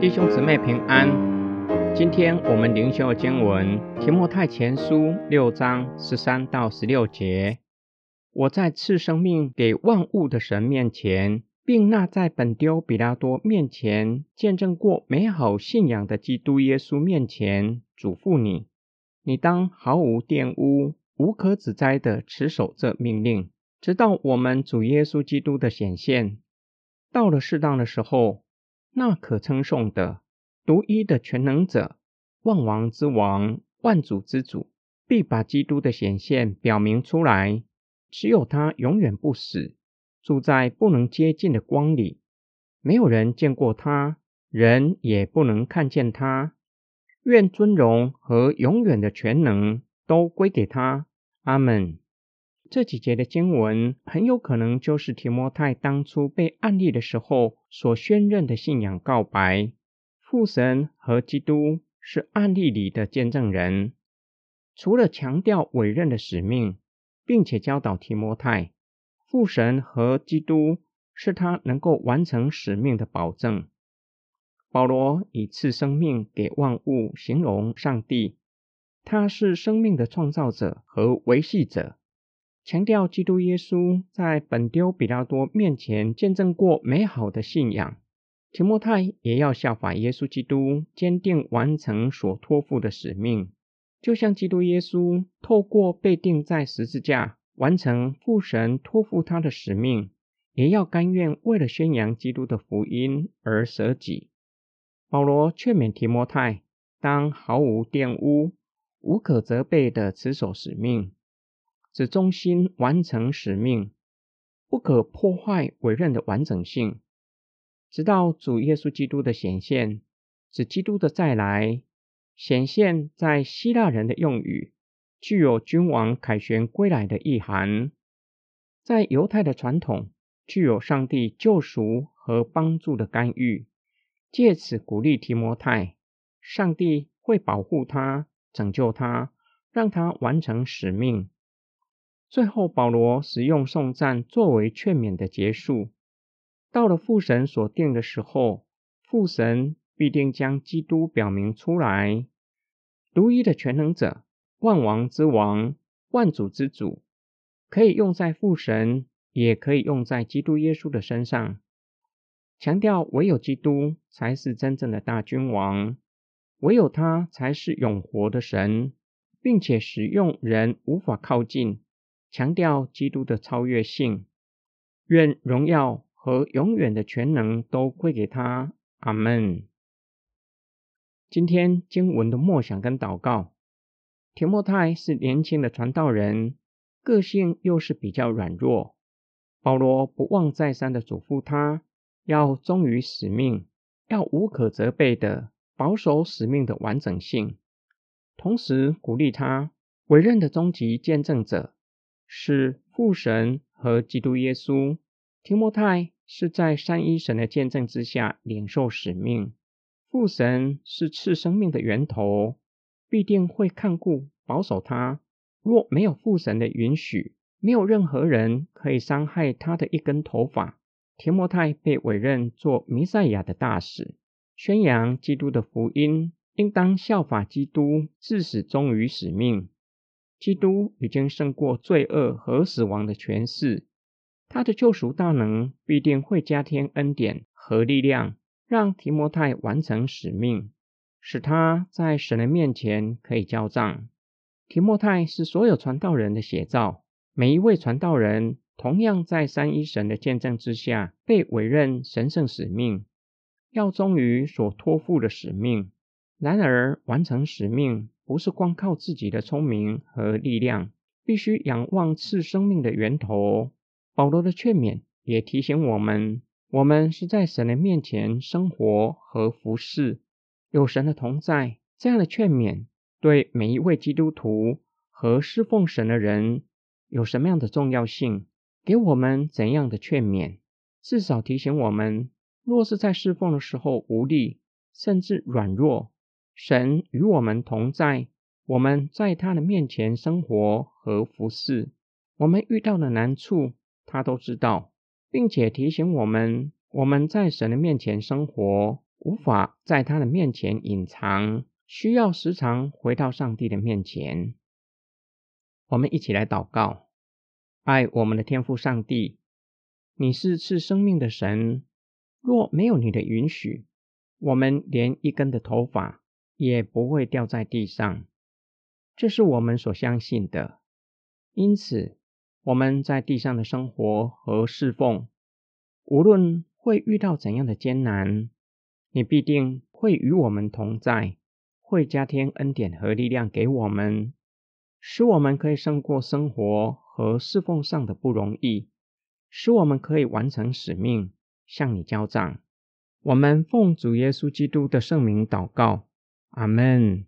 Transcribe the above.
弟兄姊妹平安。今天我们灵修经文《提摩太前书》六章十三到十六节。我在赐生命给万物的神面前，并那在本丢比拉多面前见证过美好信仰的基督耶稣面前，嘱咐你：你当毫无玷污、无可指摘的持守这命令，直到我们主耶稣基督的显现。到了适当的时候。那可称颂的、独一的全能者、万王之王、万主之主，必把基督的显现表明出来。只有他永远不死，住在不能接近的光里，没有人见过他，人也不能看见他。愿尊荣和永远的全能都归给他。阿门。这几节的经文很有可能就是提摩太当初被案例的时候所宣认的信仰告白。父神和基督是案例里的见证人。除了强调委任的使命，并且教导提摩太，父神和基督是他能够完成使命的保证。保罗以赐生命给万物形容上帝，他是生命的创造者和维系者。强调基督耶稣在本丢比拉多面前见证过美好的信仰，提摩太也要效法耶稣基督，坚定完成所托付的使命，就像基督耶稣透过被钉在十字架完成父神托付他的使命，也要甘愿为了宣扬基督的福音而舍己。保罗劝勉提摩太，当毫无玷污、无可责备的持守使命。只忠心完成使命，不可破坏委任的完整性，直到主耶稣基督的显现。指基督的再来显现，在希腊人的用语，具有君王凯旋归来的意涵；在犹太的传统，具有上帝救赎和帮助的干预。借此鼓励提摩太，上帝会保护他、拯救他，让他完成使命。最后，保罗使用颂赞作为劝勉的结束。到了父神所定的时候，父神必定将基督表明出来。独一的全能者、万王之王、万主之主，可以用在父神，也可以用在基督耶稣的身上。强调唯有基督才是真正的大君王，唯有他才是永活的神，并且使用人无法靠近。强调基督的超越性，愿荣耀和永远的全能都归给他。阿门。今天经文的默想跟祷告，提莫泰是年轻的传道人，个性又是比较软弱。保罗不忘再三的嘱咐他，要忠于使命，要无可责备的保守使命的完整性，同时鼓励他委任的终极见证者。是父神和基督耶稣。提摩太是在三一神的见证之下领受使命。父神是赐生命的源头，必定会看顾保守他。若没有父神的允许，没有任何人可以伤害他的一根头发。提摩太被委任做弥赛亚的大使，宣扬基督的福音，应当效法基督，至死忠于使命。基督已经胜过罪恶和死亡的权势，他的救赎大能必定会加添恩典和力量，让提摩太完成使命，使他在神的面前可以交账。提摩太是所有传道人的写照，每一位传道人同样在三一神的见证之下被委任神圣使命，要忠于所托付的使命。然而，完成使命。不是光靠自己的聪明和力量，必须仰望赐生命的源头。保罗的劝勉也提醒我们：我们是在神的面前生活和服侍，有神的同在。这样的劝勉对每一位基督徒和侍奉神的人有什么样的重要性？给我们怎样的劝勉？至少提醒我们：若是在侍奉的时候无力，甚至软弱。神与我们同在，我们在他的面前生活和服侍，我们遇到的难处，他都知道，并且提醒我们：我们在神的面前生活，无法在他的面前隐藏，需要时常回到上帝的面前。我们一起来祷告：爱我们的天父上帝，你是赐生命的神。若没有你的允许，我们连一根的头发也不会掉在地上。这是我们所相信的。因此，我们在地上的生活和侍奉，无论会遇到怎样的艰难，你必定会与我们同在，会加添恩典和力量给我们，使我们可以胜过生活和侍奉上的不容易，使我们可以完成使命，向你交账。我们奉主耶稣基督的圣名祷告，阿门。